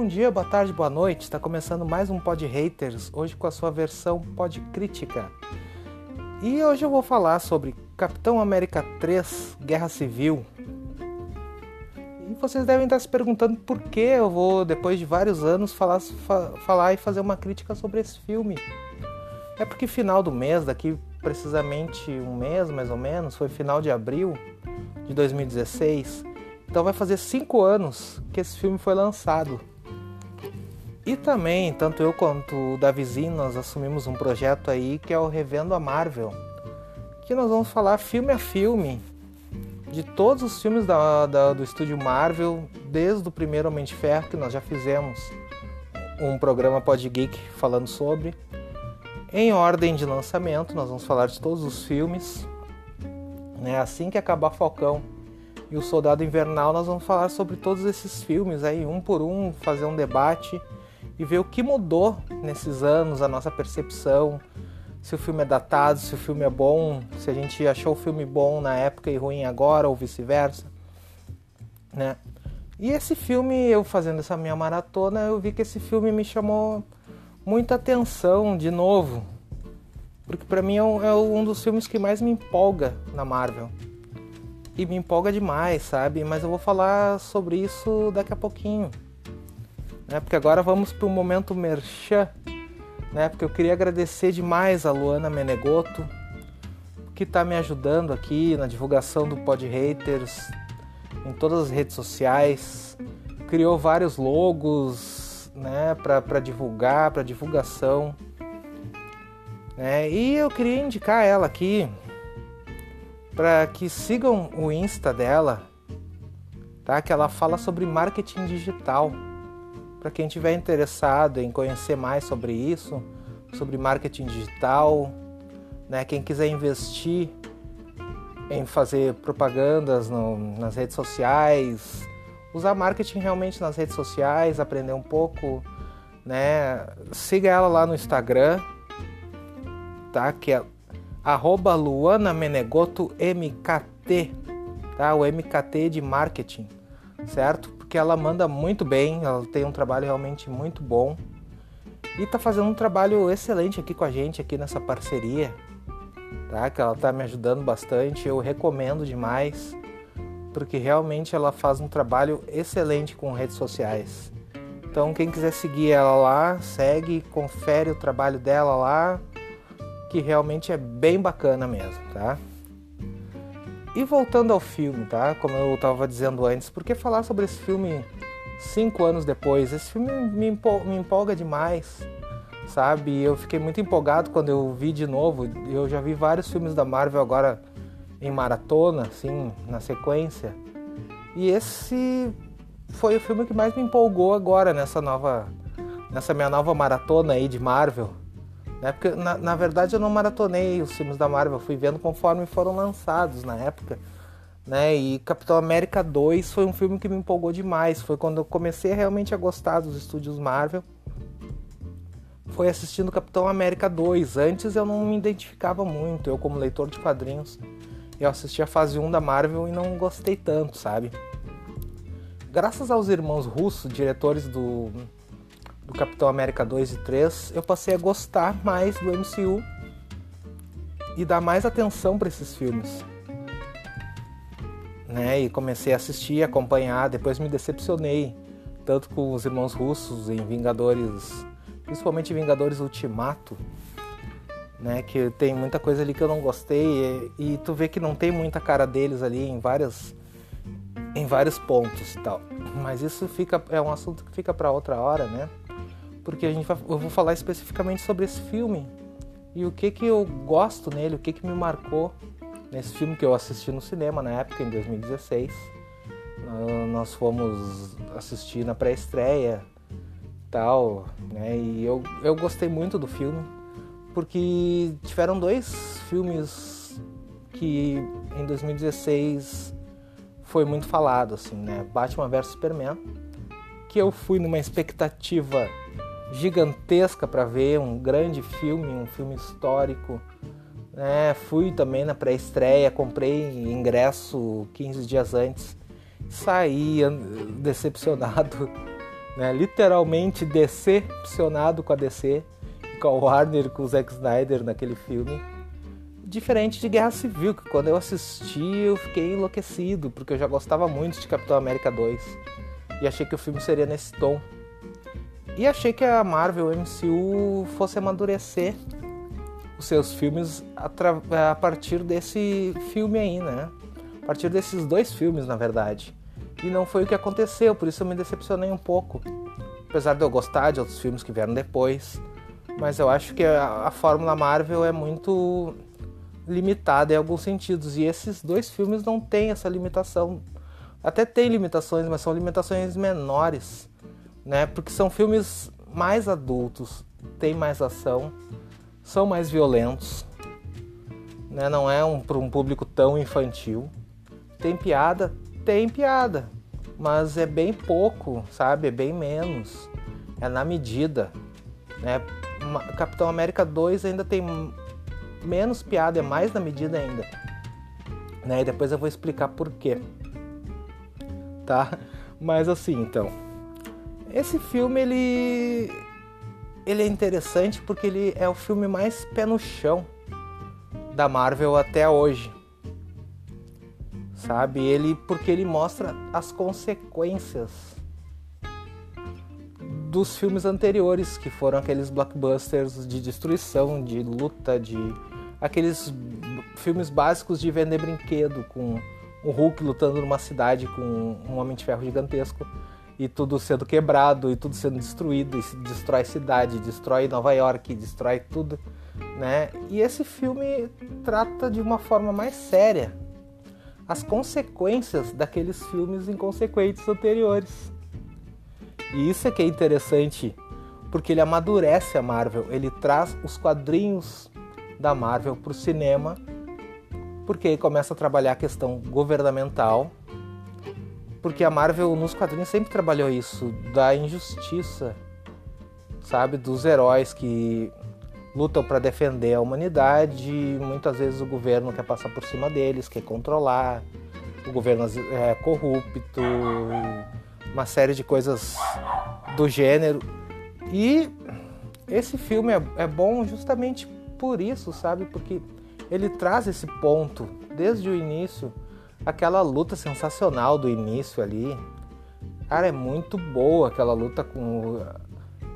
bom dia, boa tarde, boa noite. Está começando mais um Pod Haters, hoje com a sua versão Pod Crítica. E hoje eu vou falar sobre Capitão América 3 Guerra Civil. E vocês devem estar se perguntando por que eu vou, depois de vários anos, falar, fa falar e fazer uma crítica sobre esse filme. É porque final do mês, daqui precisamente um mês mais ou menos, foi final de abril de 2016 então vai fazer cinco anos que esse filme foi lançado. E também, tanto eu quanto o Davizinho, nós assumimos um projeto aí que é o Revendo a Marvel. Que nós vamos falar filme a filme de todos os filmes da, da, do estúdio Marvel, desde o primeiro Homem de Ferro, que nós já fizemos um programa Pod Geek falando sobre. Em ordem de lançamento, nós vamos falar de todos os filmes. Né? Assim que acabar Falcão e o Soldado Invernal, nós vamos falar sobre todos esses filmes aí, um por um, fazer um debate e ver o que mudou nesses anos, a nossa percepção, se o filme é datado, se o filme é bom, se a gente achou o filme bom na época e ruim agora ou vice-versa, né? E esse filme, eu fazendo essa minha maratona, eu vi que esse filme me chamou muita atenção de novo, porque para mim é um, é um dos filmes que mais me empolga na Marvel e me empolga demais, sabe? Mas eu vou falar sobre isso daqui a pouquinho. Né? Porque agora vamos para o momento merchan, né? Porque eu queria agradecer demais a Luana Menegoto, que está me ajudando aqui na divulgação do Pod Haters em todas as redes sociais. Criou vários logos, né, para divulgar, para divulgação. Né? E eu queria indicar ela aqui, para que sigam o Insta dela, tá? Que ela fala sobre marketing digital. Para quem tiver interessado em conhecer mais sobre isso, sobre marketing digital, né? Quem quiser investir em fazer propagandas no, nas redes sociais, usar marketing realmente nas redes sociais, aprender um pouco, né? Siga ela lá no Instagram, tá? Que é arroba Luana Menegoto MKT, tá? O MKT de marketing, certo? Porque ela manda muito bem, ela tem um trabalho realmente muito bom e tá fazendo um trabalho excelente aqui com a gente, aqui nessa parceria, tá? Que ela tá me ajudando bastante, eu recomendo demais, porque realmente ela faz um trabalho excelente com redes sociais. Então quem quiser seguir ela lá, segue, confere o trabalho dela lá que realmente é bem bacana mesmo, tá? E voltando ao filme, tá? Como eu estava dizendo antes, por que falar sobre esse filme cinco anos depois? Esse filme me, empolga, me empolga demais, sabe? Eu fiquei muito empolgado quando eu vi de novo. Eu já vi vários filmes da Marvel agora em maratona, assim, na sequência. E esse foi o filme que mais me empolgou agora nessa nova, nessa minha nova maratona aí de Marvel. Né? Porque, na, na verdade, eu não maratonei os filmes da Marvel, fui vendo conforme foram lançados na época. Né? E Capitão América 2 foi um filme que me empolgou demais. Foi quando eu comecei realmente a gostar dos estúdios Marvel. Foi assistindo Capitão América 2. Antes eu não me identificava muito, eu como leitor de quadrinhos. Eu assisti a fase 1 da Marvel e não gostei tanto, sabe? Graças aos irmãos russos, diretores do do Capitão América 2 e 3, eu passei a gostar mais do MCU e dar mais atenção para esses filmes. Né? E comecei a assistir, acompanhar, depois me decepcionei tanto com os irmãos russos em Vingadores, principalmente Vingadores Ultimato, né? Que tem muita coisa ali que eu não gostei e, e tu vê que não tem muita cara deles ali em várias em vários pontos e tal. Mas isso fica é um assunto que fica para outra hora, né? Porque a gente vai, eu vou falar especificamente sobre esse filme e o que que eu gosto nele, o que que me marcou nesse filme que eu assisti no cinema na época, em 2016. Nós fomos assistir na pré-estreia tal, né? E eu, eu gostei muito do filme porque tiveram dois filmes que em 2016 foi muito falado, assim, né? Batman vs Superman, que eu fui numa expectativa gigantesca para ver, um grande filme, um filme histórico. É, fui também na pré-estreia, comprei ingresso 15 dias antes, saí decepcionado, né? literalmente decepcionado com a DC, com a Warner, com o Zack Snyder naquele filme. Diferente de Guerra Civil, que quando eu assisti eu fiquei enlouquecido, porque eu já gostava muito de Capitão América 2 e achei que o filme seria nesse tom. E achei que a Marvel MCU fosse amadurecer os seus filmes a, a partir desse filme aí, né? A partir desses dois filmes, na verdade. E não foi o que aconteceu, por isso eu me decepcionei um pouco. Apesar de eu gostar de outros filmes que vieram depois. Mas eu acho que a, a fórmula Marvel é muito limitada em alguns sentidos. E esses dois filmes não têm essa limitação. Até tem limitações, mas são limitações menores. Né? Porque são filmes mais adultos, tem mais ação, são mais violentos. Né? Não é um, para um público tão infantil. Tem piada, tem piada, mas é bem pouco, sabe? É bem menos. É na medida. Né? Capitão América 2 ainda tem menos piada, é mais na medida ainda. Né? E depois eu vou explicar por quê. Tá? Mas assim, então. Esse filme ele ele é interessante porque ele é o filme mais pé no chão da Marvel até hoje sabe? Ele porque ele mostra as consequências dos filmes anteriores, que foram aqueles blockbusters de destruição, de luta, de aqueles filmes básicos de vender brinquedo com o Hulk lutando numa cidade com um homem de ferro gigantesco e tudo sendo quebrado e tudo sendo destruído e se destrói cidade, destrói Nova York, destrói tudo, né? E esse filme trata de uma forma mais séria as consequências daqueles filmes inconsequentes anteriores. E isso é que é interessante, porque ele amadurece a Marvel, ele traz os quadrinhos da Marvel para o cinema, porque ele começa a trabalhar a questão governamental, porque a Marvel nos quadrinhos sempre trabalhou isso, da injustiça, sabe, dos heróis que lutam para defender a humanidade. Muitas vezes o governo quer passar por cima deles, quer controlar. O governo é corrupto, uma série de coisas do gênero. E esse filme é, é bom justamente por isso, sabe? Porque ele traz esse ponto desde o início, aquela luta sensacional do início ali. Cara, é muito boa aquela luta com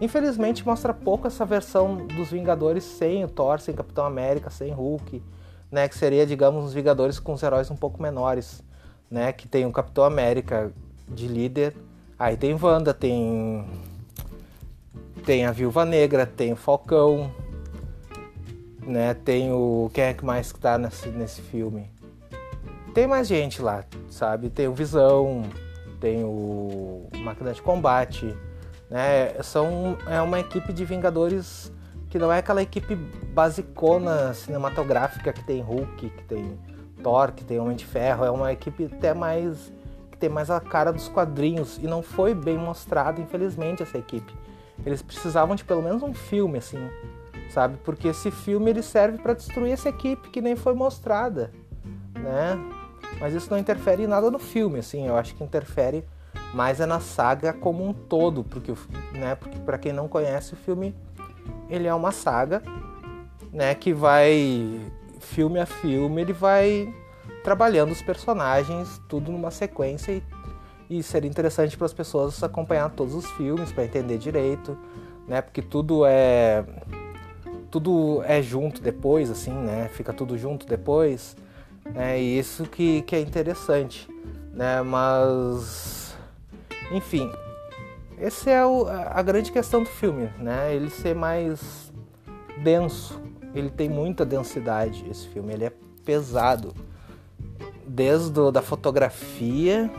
Infelizmente mostra pouco essa versão dos Vingadores sem o Thor, sem Capitão América, sem Hulk, né? Que seria, digamos, os Vingadores com os heróis um pouco menores, né? Que tem o Capitão América de líder, aí tem Wanda, tem tem a Viúva Negra, tem o Falcão, né? Tem o quem é que mais que tá nesse, nesse filme? Tem mais gente lá, sabe? Tem o Visão, tem o Máquina de Combate, né? São, é uma equipe de Vingadores que não é aquela equipe basicona cinematográfica que tem Hulk, que tem Thor, que tem Homem de Ferro. É uma equipe até mais que tem mais a cara dos quadrinhos e não foi bem mostrada, infelizmente, essa equipe. Eles precisavam de pelo menos um filme, assim, sabe? Porque esse filme ele serve para destruir essa equipe que nem foi mostrada, né? Mas isso não interfere em nada no filme, assim. Eu acho que interfere mas é na saga como um todo, porque, né, porque para quem não conhece o filme, ele é uma saga, né, que vai filme a filme, ele vai trabalhando os personagens tudo numa sequência e, e seria interessante para as pessoas acompanhar todos os filmes para entender direito, né, porque tudo é tudo é junto depois, assim, né, fica tudo junto depois, e isso que, que é interessante, né, mas enfim, essa é o, a grande questão do filme, né? Ele ser mais denso. Ele tem muita densidade, esse filme. Ele é pesado. Desde da fotografia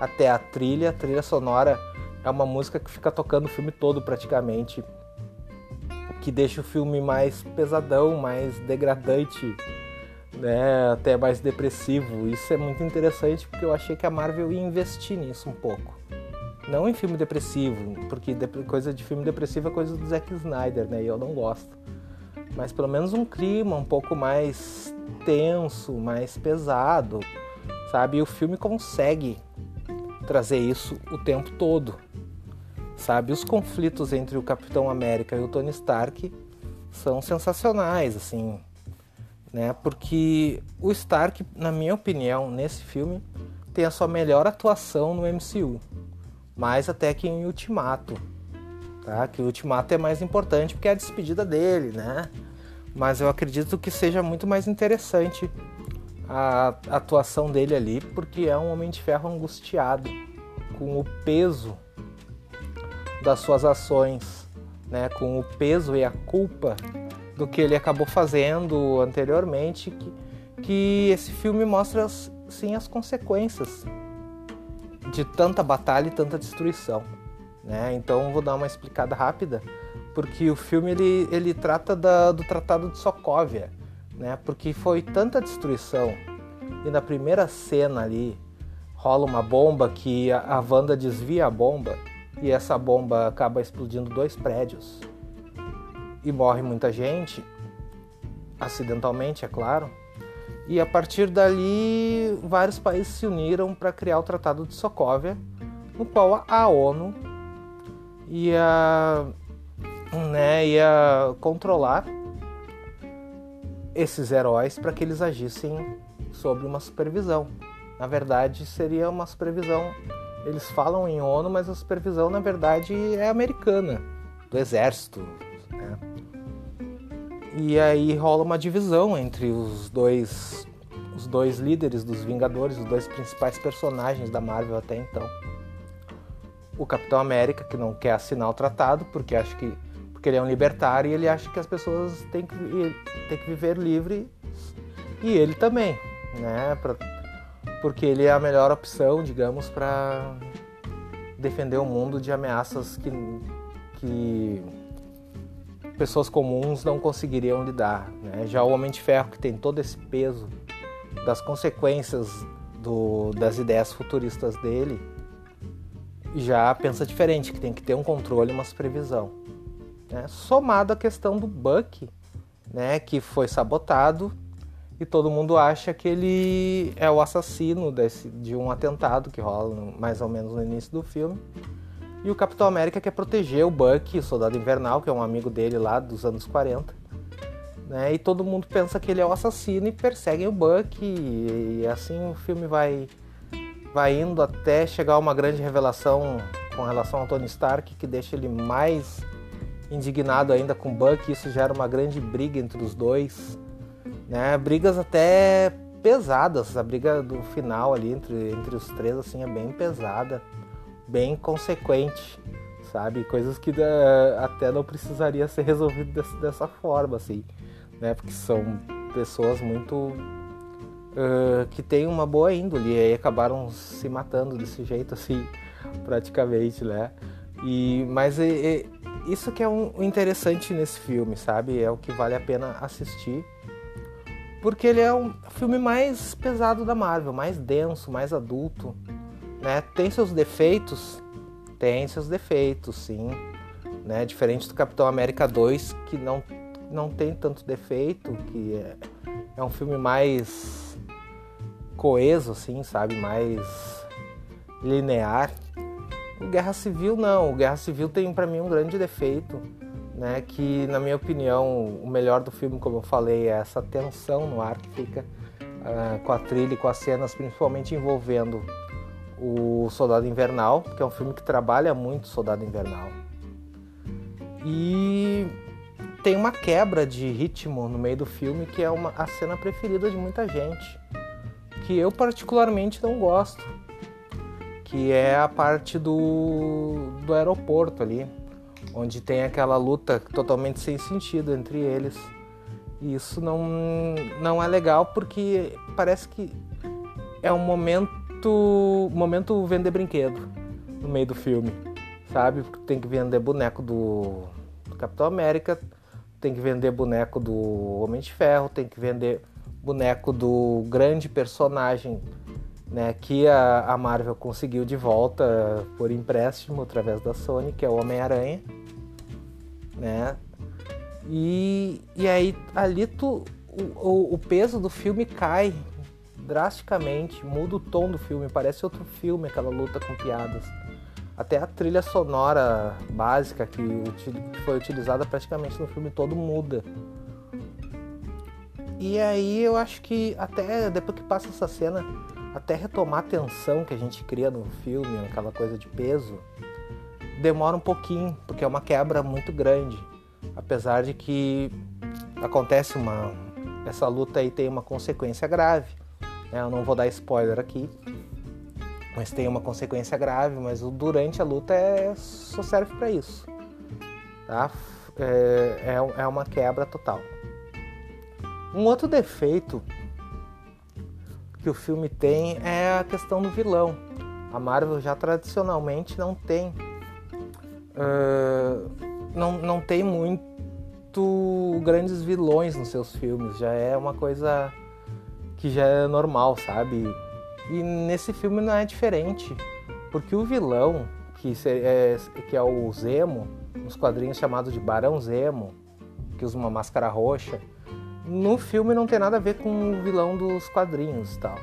até a trilha. A trilha sonora é uma música que fica tocando o filme todo praticamente. Que deixa o filme mais pesadão, mais degradante, né? até mais depressivo. Isso é muito interessante porque eu achei que a Marvel ia investir nisso um pouco. Não em filme depressivo, porque coisa de filme depressivo é coisa do Zack Snyder, né? E eu não gosto. Mas pelo menos um clima um pouco mais tenso, mais pesado, sabe? E o filme consegue trazer isso o tempo todo, sabe? Os conflitos entre o Capitão América e o Tony Stark são sensacionais, assim, né? Porque o Stark, na minha opinião, nesse filme tem a sua melhor atuação no MCU, mais até que em Ultimato, tá? Que o Ultimato é mais importante porque é a despedida dele, né? Mas eu acredito que seja muito mais interessante a atuação dele ali, porque é um homem de ferro angustiado com o peso das suas ações, né, com o peso e a culpa do que ele acabou fazendo anteriormente, que, que esse filme mostra sim as consequências de tanta batalha e tanta destruição. Né? Então vou dar uma explicada rápida, porque o filme ele, ele trata da, do Tratado de Sokovia, né? porque foi tanta destruição e na primeira cena ali rola uma bomba que a, a Wanda desvia a bomba e essa bomba acaba explodindo dois prédios e morre muita gente, acidentalmente, é claro. E a partir dali, vários países se uniram para criar o Tratado de Sokovia, no qual a ONU ia, né, ia controlar esses heróis para que eles agissem sob uma supervisão. Na verdade, seria uma supervisão. Eles falam em ONU, mas a supervisão, na verdade, é americana, do exército. E aí rola uma divisão entre os dois, os dois líderes dos Vingadores, os dois principais personagens da Marvel até então. O Capitão América, que não quer assinar o tratado, porque acha que porque ele é um libertário e ele acha que as pessoas têm que, têm que viver livre e ele também, né? Pra, porque ele é a melhor opção, digamos, para defender o mundo de ameaças que, que pessoas comuns não conseguiriam lidar. Né? Já o Homem de Ferro, que tem todo esse peso das consequências do, das ideias futuristas dele, já pensa diferente, que tem que ter um controle, uma supervisão. Né? Somado à questão do Buck, né, que foi sabotado e todo mundo acha que ele é o assassino desse, de um atentado que rola mais ou menos no início do filme. E o Capitão América quer proteger o Buck, o Soldado Invernal, que é um amigo dele lá dos anos 40. Né? E todo mundo pensa que ele é o assassino e perseguem o Buck. E, e assim o filme vai, vai indo até chegar a uma grande revelação com relação ao Tony Stark, que deixa ele mais indignado ainda com o Buck. Isso gera uma grande briga entre os dois né? Brigas até pesadas, a briga do final ali entre, entre os três assim é bem pesada, bem consequente, sabe? Coisas que uh, até não precisaria ser resolvido dessa, forma, assim, né? Porque são pessoas muito uh, que têm uma boa índole e acabaram se matando desse jeito assim, praticamente, né? E mas é, é, isso que é um interessante nesse filme, sabe? É o que vale a pena assistir porque ele é um filme mais pesado da Marvel, mais denso, mais adulto, né? Tem seus defeitos, tem seus defeitos, sim, né? Diferente do Capitão América 2, que não não tem tanto defeito, que é, é um filme mais coeso, assim, sabe? Mais linear. O Guerra Civil não, o Guerra Civil tem para mim um grande defeito né? Que na minha opinião o melhor do filme, como eu falei, é essa tensão no ar que fica uh, com a trilha e com as cenas, principalmente envolvendo o Soldado Invernal, que é um filme que trabalha muito Soldado Invernal. E tem uma quebra de ritmo no meio do filme que é uma, a cena preferida de muita gente, que eu particularmente não gosto, que é a parte do, do aeroporto ali onde tem aquela luta totalmente sem sentido entre eles. E isso não, não é legal porque parece que é um momento, momento vender brinquedo no meio do filme, sabe? Tem que vender boneco do, do Capitão América, tem que vender boneco do Homem de Ferro, tem que vender boneco do grande personagem né, que a, a Marvel conseguiu de volta por empréstimo através da Sony, que é o Homem-Aranha, né? E, e aí ali tu, o, o peso do filme cai drasticamente, muda o tom do filme, parece outro filme aquela luta com piadas. até a trilha sonora básica que, que foi utilizada praticamente no filme todo muda. E aí eu acho que até depois que passa essa cena, até retomar a tensão que a gente cria no filme, aquela coisa de peso, demora um pouquinho, porque é uma quebra muito grande. Apesar de que acontece uma. Essa luta aí tem uma consequência grave. Né? Eu não vou dar spoiler aqui, mas tem uma consequência grave, mas o durante a luta é, só serve para isso. Tá? É, é, é uma quebra total. Um outro defeito que o filme tem é a questão do vilão. A Marvel já tradicionalmente não tem uh, não, não tem muito grandes vilões nos seus filmes. Já é uma coisa que já é normal, sabe? E nesse filme não é diferente, porque o vilão, que é, que é o Zemo, nos quadrinhos chamado de Barão Zemo, que usa uma máscara roxa, no filme não tem nada a ver com o vilão dos quadrinhos e tal.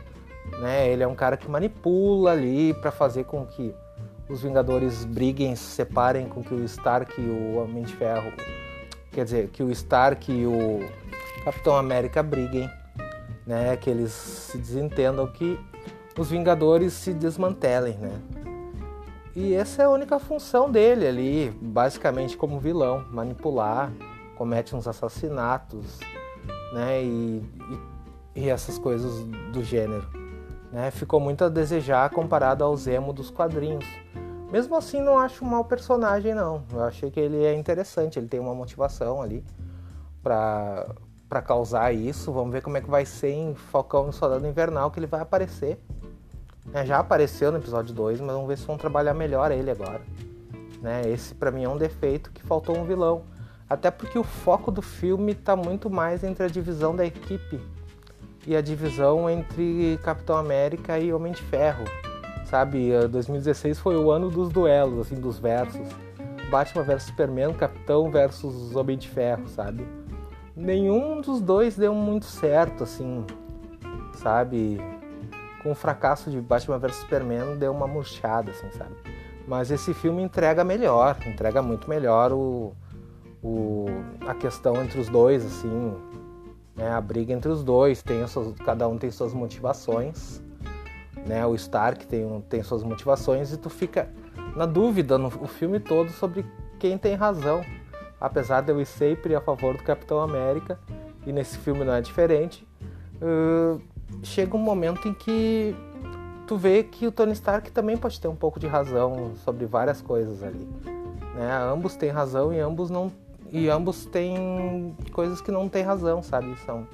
Né? Ele é um cara que manipula ali para fazer com que os Vingadores briguem, se separem, com que o Stark e o Homem de Ferro, quer dizer, que o Stark e o Capitão América briguem, né? Que eles se desentendam, que os Vingadores se desmantelem, né? E essa é a única função dele ali, basicamente como vilão, manipular, comete uns assassinatos, né? E, e, e essas coisas do gênero. Né? Ficou muito a desejar comparado ao Zemo dos quadrinhos. Mesmo assim, não acho um mau personagem, não. Eu achei que ele é interessante, ele tem uma motivação ali para para causar isso. Vamos ver como é que vai ser em Falcão e Soldado Invernal, que ele vai aparecer é, já apareceu no episódio 2, mas vamos ver se vão trabalhar melhor ele agora. Né? Esse para mim é um defeito que faltou um vilão. Até porque o foco do filme está muito mais entre a divisão da equipe e a divisão entre Capitão América e Homem de Ferro. Sabe, 2016 foi o ano dos duelos, assim, dos versos. Batman versus Superman, Capitão versus Homem de Ferro, sabe? Nenhum dos dois deu muito certo, assim, sabe? com o fracasso de Batman vs Superman deu uma murchada, assim, sabe? Mas esse filme entrega melhor, entrega muito melhor o, o, a questão entre os dois, assim, né? A briga entre os dois, tem suas, cada um tem suas motivações, né? O Stark tem, tem suas motivações e tu fica na dúvida no o filme todo sobre quem tem razão. Apesar de eu ir sempre a favor do Capitão América, e nesse filme não é diferente, uh, chega um momento em que tu vê que o Tony Stark também pode ter um pouco de razão sobre várias coisas ali. Né? Ambos têm razão e ambos não e ambos têm coisas que não têm razão, sabe? São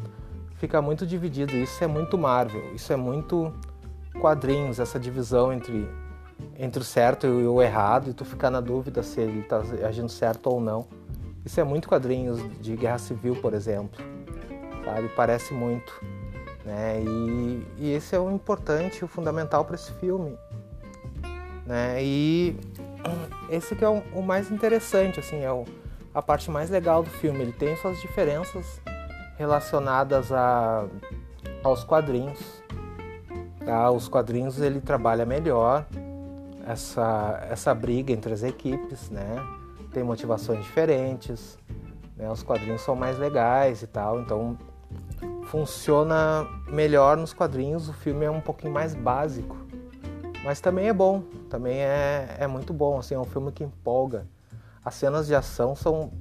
fica muito dividido. Isso é muito Marvel. Isso é muito quadrinhos. Essa divisão entre entre o certo e o errado e tu ficar na dúvida se ele está agindo certo ou não. Isso é muito quadrinhos de Guerra Civil, por exemplo. Sabe? Parece muito. Né? E, e esse é o importante, o fundamental para esse filme. Né? E esse que é o, o mais interessante, assim, é o, a parte mais legal do filme. Ele tem suas diferenças relacionadas a, aos quadrinhos. Tá? Os quadrinhos ele trabalha melhor essa, essa briga entre as equipes, né? Tem motivações diferentes, né? Os quadrinhos são mais legais e tal, então funciona melhor nos quadrinhos, o filme é um pouquinho mais básico, mas também é bom, também é, é muito bom, assim, é um filme que empolga. As cenas de ação são,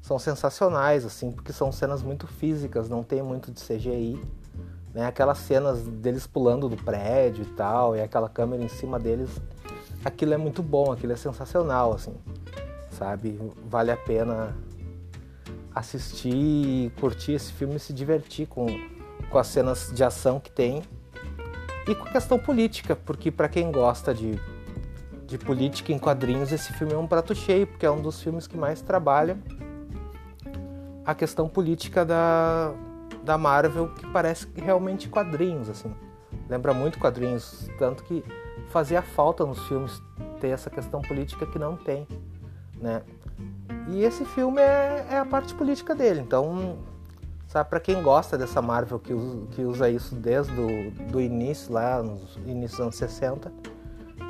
são sensacionais, assim, porque são cenas muito físicas, não tem muito de CGI, né? Aquelas cenas deles pulando do prédio e tal, e aquela câmera em cima deles, aquilo é muito bom, aquilo é sensacional, assim, sabe? Vale a pena assistir, curtir esse filme e se divertir com, com as cenas de ação que tem e com a questão política, porque para quem gosta de, de política em quadrinhos, esse filme é um prato cheio, porque é um dos filmes que mais trabalha a questão política da, da Marvel, que parece realmente quadrinhos, assim. Lembra muito quadrinhos, tanto que fazia falta nos filmes ter essa questão política que não tem, né? E esse filme é, é a parte política dele. Então, sabe, para quem gosta dessa Marvel que usa, que usa isso desde o do início, lá nos inícios dos anos 60,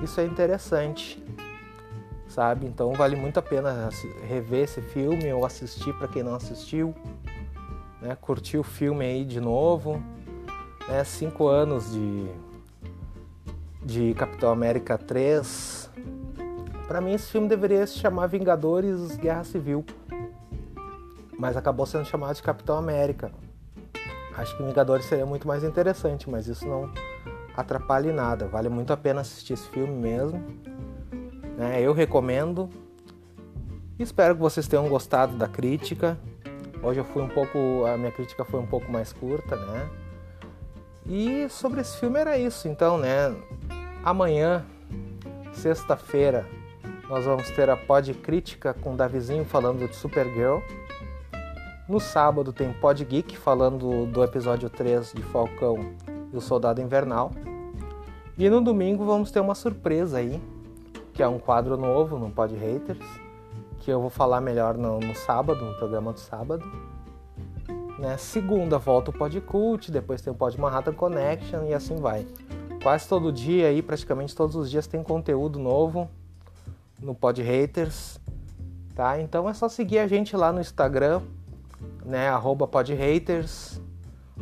isso é interessante. sabe? Então vale muito a pena rever esse filme ou assistir para quem não assistiu, né? Curtir o filme aí de novo, né? Cinco anos de de Capitão América 3. Para mim esse filme deveria se chamar Vingadores Guerra Civil, mas acabou sendo chamado de Capitão América. Acho que Vingadores seria muito mais interessante, mas isso não atrapalha em nada. Vale muito a pena assistir esse filme mesmo. Né? Eu recomendo. Espero que vocês tenham gostado da crítica. Hoje eu fui um pouco, a minha crítica foi um pouco mais curta, né? E sobre esse filme era isso, então, né? Amanhã, sexta-feira, nós vamos ter a pod crítica com Davizinho falando de Supergirl. No sábado tem Pod Geek falando do episódio 3 de Falcão e o Soldado Invernal. E no domingo vamos ter uma surpresa aí, que é um quadro novo no Pod Haters, que eu vou falar melhor no, no sábado, no programa do sábado. Né? Segunda volta o Pod Cult, depois tem o Pod Manhattan Connection e assim vai. Quase todo dia aí, praticamente todos os dias tem conteúdo novo no Pod Haters, tá? Então é só seguir a gente lá no Instagram, né, podhaters,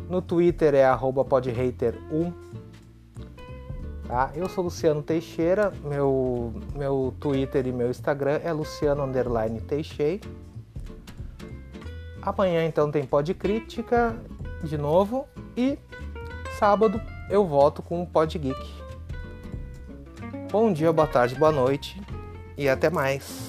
no Twitter é arroba podhater1, tá? Eu sou Luciano Teixeira, meu, meu Twitter e meu Instagram é Luciano Underline Teixeira. Amanhã então tem Pod Crítica de novo e sábado eu volto com o Pod Geek. Bom dia, boa tarde, boa noite e até mais.